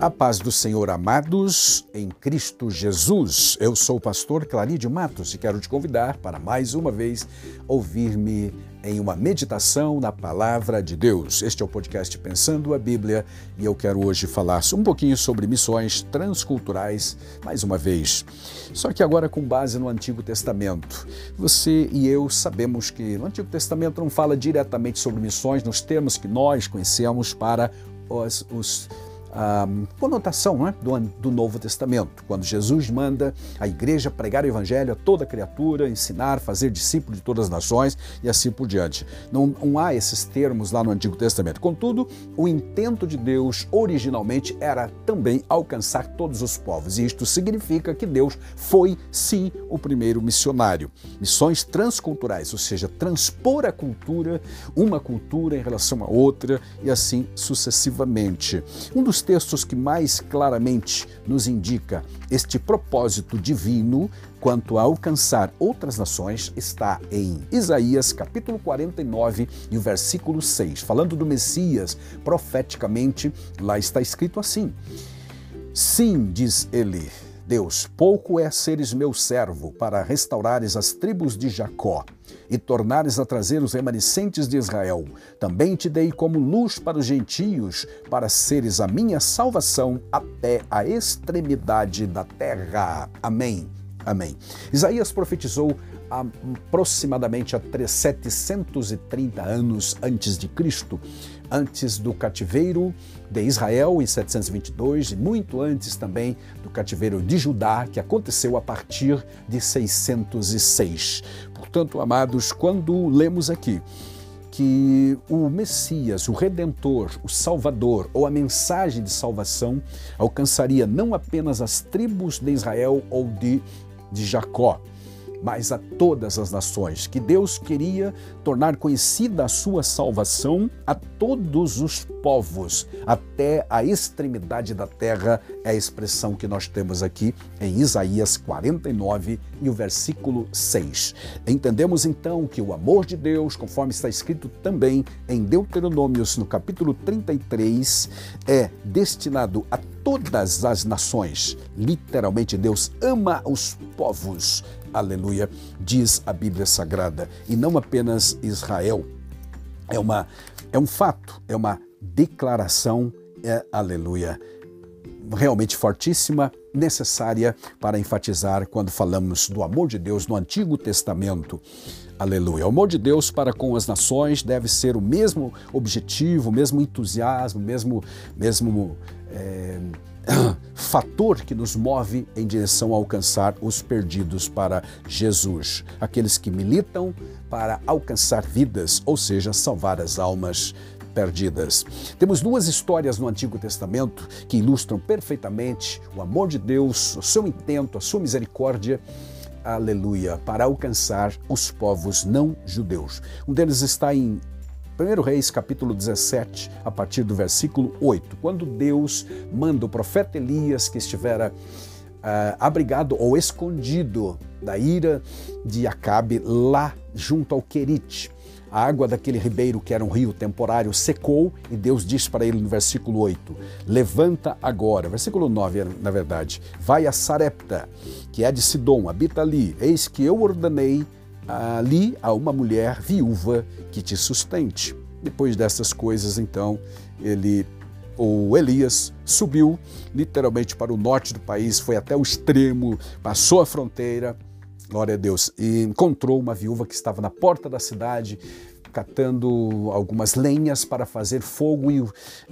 A paz do Senhor, amados, em Cristo Jesus. Eu sou o pastor Clarídio Matos e quero te convidar para mais uma vez ouvir-me em uma meditação na palavra de Deus. Este é o podcast Pensando a Bíblia e eu quero hoje falar um pouquinho sobre missões transculturais, mais uma vez. Só que agora com base no Antigo Testamento. Você e eu sabemos que no Antigo Testamento não fala diretamente sobre missões nos termos que nós conhecemos para os, os a conotação né, do, do Novo Testamento, quando Jesus manda a igreja pregar o evangelho a toda criatura, ensinar, fazer discípulo de todas as nações e assim por diante. Não, não há esses termos lá no Antigo Testamento. Contudo, o intento de Deus originalmente era também alcançar todos os povos, e isto significa que Deus foi sim o primeiro missionário. Missões transculturais, ou seja, transpor a cultura, uma cultura em relação a outra e assim sucessivamente. Um dos dos textos que mais claramente nos indica este propósito divino quanto a alcançar outras nações está em Isaías capítulo 49 e o versículo 6. Falando do Messias, profeticamente, lá está escrito assim: Sim, diz ele, Deus, pouco é seres meu servo para restaurares as tribos de Jacó e tornares a trazer os remanescentes de Israel. Também te dei como luz para os gentios, para seres a minha salvação até a extremidade da terra. Amém. Amém. Isaías profetizou aproximadamente há 730 anos antes de Cristo, antes do cativeiro de Israel em 722 e muito antes também do cativeiro de Judá, que aconteceu a partir de 606. Portanto, amados, quando lemos aqui que o Messias, o Redentor, o Salvador ou a mensagem de salvação alcançaria não apenas as tribos de Israel ou de, de Jacó, mas a todas as nações, que Deus queria tornar conhecida a sua salvação a todos os povos, até a extremidade da terra, é a expressão que nós temos aqui em Isaías 49 e o versículo 6. Entendemos então que o amor de Deus, conforme está escrito também em Deuteronômios, no capítulo 33, é destinado a todas as nações. Literalmente, Deus ama os povos aleluia, diz a Bíblia Sagrada, e não apenas Israel. É, uma, é um fato, é uma declaração, é, aleluia, realmente fortíssima, necessária para enfatizar quando falamos do amor de Deus no Antigo Testamento. Aleluia. O amor de Deus para com as nações deve ser o mesmo objetivo, o mesmo entusiasmo, mesmo, mesmo é, fator que nos move em direção a alcançar os perdidos para Jesus, aqueles que militam para alcançar vidas, ou seja, salvar as almas perdidas. Temos duas histórias no Antigo Testamento que ilustram perfeitamente o amor de Deus, o seu intento, a sua misericórdia aleluia, para alcançar os povos não judeus. Um deles está em 1 Reis, capítulo 17, a partir do versículo 8, quando Deus manda o profeta Elias, que estivera uh, abrigado ou escondido da ira de Acabe, lá junto ao Querite. A água daquele ribeiro, que era um rio temporário, secou e Deus diz para ele no versículo 8: Levanta agora, versículo 9, na verdade, vai a Sarepta, que é de Sidom, habita ali, eis que eu ordenei ali a uma mulher viúva que te sustente. Depois dessas coisas, então, ele o Elias subiu literalmente para o norte do país, foi até o extremo, passou a fronteira, glória a Deus, e encontrou uma viúva que estava na porta da cidade, catando algumas lenhas para fazer fogo e,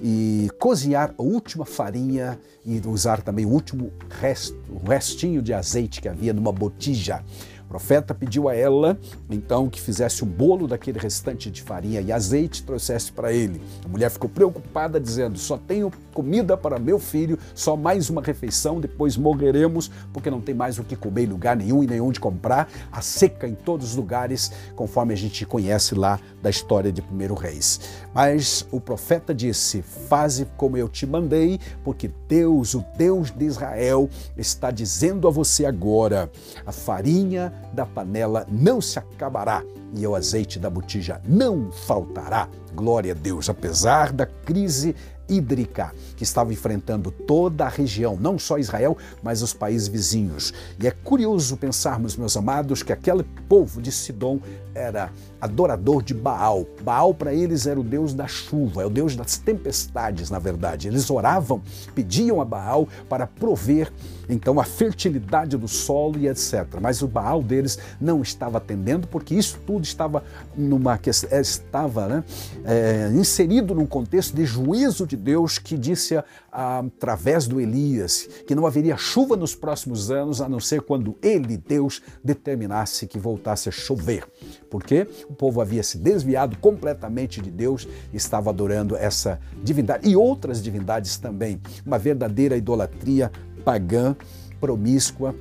e cozinhar a última farinha e usar também o último resto, o restinho de azeite que havia numa botija. O profeta pediu a ela, então, que fizesse um bolo daquele restante de farinha e azeite e trouxesse para ele. A mulher ficou preocupada, dizendo: Só tenho comida para meu filho, só mais uma refeição, depois morreremos, porque não tem mais o que comer em lugar nenhum e nem onde comprar. A seca em todos os lugares, conforme a gente conhece lá da história de Primeiro Reis. Mas o profeta disse: Faze como eu te mandei, porque Deus, o Deus de Israel, está dizendo a você agora: a farinha da panela não se acabará e o azeite da botija não faltará. Glória a Deus. Apesar da crise hídrica que estava enfrentando toda a região, não só Israel, mas os países vizinhos. E é curioso pensarmos, meus amados, que aquele povo de Sidom era adorador de Baal. Baal para eles era o deus da chuva, é o deus das tempestades, na verdade. Eles oravam, pediam a Baal para prover então a fertilidade do solo e etc. Mas o Baal deles não estava atendendo porque isso tudo estava numa estava né, é, inserido num contexto de juízo de Deus que disse através do Elias que não haveria chuva nos próximos anos a não ser quando ele, Deus, determinasse que voltasse a chover. Porque o povo havia se desviado completamente de Deus estava adorando essa divindade e outras divindades também. Uma verdadeira idolatria pagã, promíscua,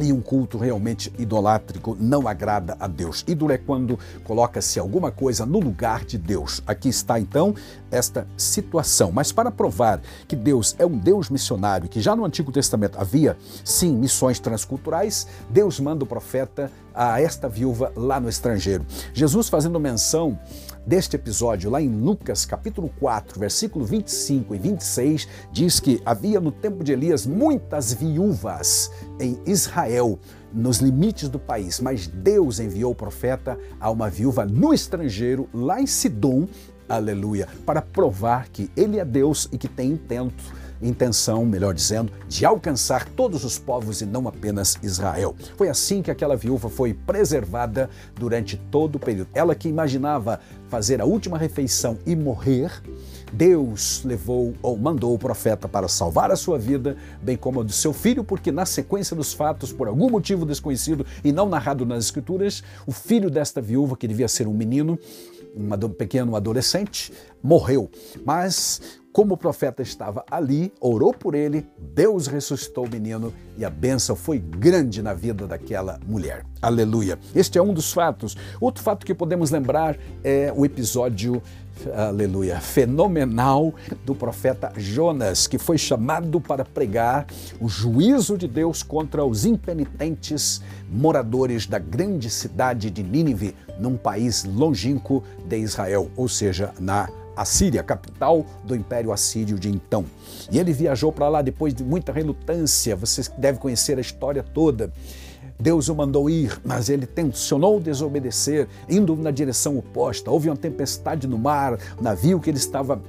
e um culto realmente idolátrico não agrada a Deus. Ídolo é quando coloca-se alguma coisa no lugar de Deus. Aqui está então esta situação. Mas para provar que Deus é um Deus missionário, que já no Antigo Testamento havia sim missões transculturais, Deus manda o profeta a esta viúva lá no estrangeiro. Jesus fazendo menção deste episódio, lá em Lucas capítulo 4, versículo 25 e 26, diz que havia no tempo de Elias muitas viúvas em Israel, nos limites do país, mas Deus enviou o profeta a uma viúva no estrangeiro, lá em Sidom, aleluia, para provar que ele é Deus e que tem intento intenção, melhor dizendo, de alcançar todos os povos e não apenas Israel. Foi assim que aquela viúva foi preservada durante todo o período. Ela que imaginava fazer a última refeição e morrer, Deus levou ou mandou o profeta para salvar a sua vida, bem como a do seu filho, porque na sequência dos fatos, por algum motivo desconhecido e não narrado nas escrituras, o filho desta viúva, que devia ser um menino, um pequeno adolescente, morreu. Mas como o profeta estava ali, orou por ele, Deus ressuscitou o menino e a bênção foi grande na vida daquela mulher. Aleluia. Este é um dos fatos. Outro fato que podemos lembrar é o episódio aleluia, fenomenal do profeta Jonas, que foi chamado para pregar o juízo de Deus contra os impenitentes moradores da grande cidade de Nínive, num país longínquo de Israel, ou seja, na Assíria, capital do Império Assírio de então. E ele viajou para lá depois de muita relutância, você deve conhecer a história toda. Deus o mandou ir, mas ele tensionou desobedecer, indo na direção oposta. Houve uma tempestade no mar, o navio que ele estava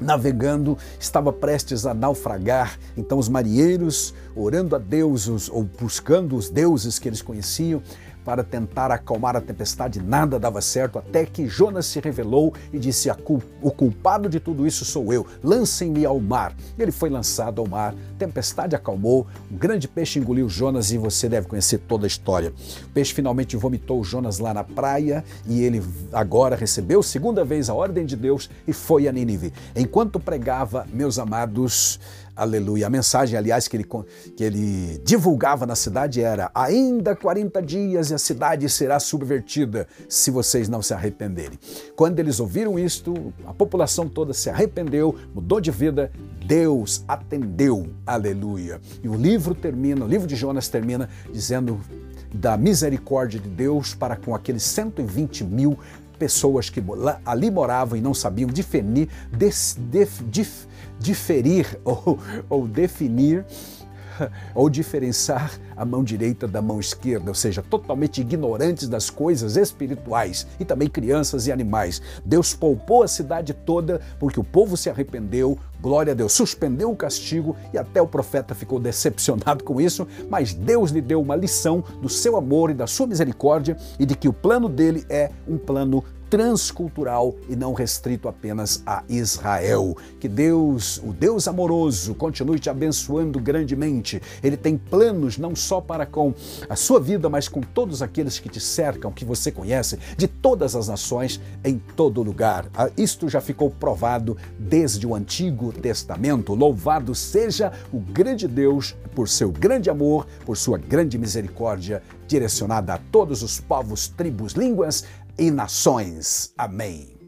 navegando estava prestes a naufragar. Então os marinheiros, orando a Deus ou buscando os deuses que eles conheciam, para tentar acalmar a tempestade, nada dava certo, até que Jonas se revelou e disse: O culpado de tudo isso sou eu, lancem-me ao mar. Ele foi lançado ao mar, tempestade acalmou, um grande peixe engoliu Jonas e você deve conhecer toda a história. O peixe finalmente vomitou Jonas lá na praia e ele agora recebeu segunda vez a ordem de Deus e foi a Nínive. Enquanto pregava, meus amados, Aleluia. A mensagem, aliás, que ele, que ele divulgava na cidade era: ainda 40 dias e a cidade será subvertida se vocês não se arrependerem. Quando eles ouviram isto, a população toda se arrependeu, mudou de vida, Deus atendeu. Aleluia. E o livro termina, o livro de Jonas termina dizendo da misericórdia de Deus para com aqueles 120 mil pessoas que ali moravam e não sabiam def, dif, diferir ou, ou definir ou diferenciar a mão direita da mão esquerda, ou seja, totalmente ignorantes das coisas espirituais e também crianças e animais. Deus poupou a cidade toda porque o povo se arrependeu, glória a Deus, suspendeu o castigo e até o profeta ficou decepcionado com isso, mas Deus lhe deu uma lição do seu amor e da sua misericórdia e de que o plano dele é um plano transcultural e não restrito apenas a Israel. Que Deus, o Deus amoroso, continue te abençoando grandemente. Ele tem planos não só para com a sua vida, mas com todos aqueles que te cercam, que você conhece, de todas as nações, em todo lugar. Ah, isto já ficou provado desde o Antigo Testamento. Louvado seja o grande Deus por seu grande amor, por sua grande misericórdia, direcionada a todos os povos, tribos, línguas e nações. Amém.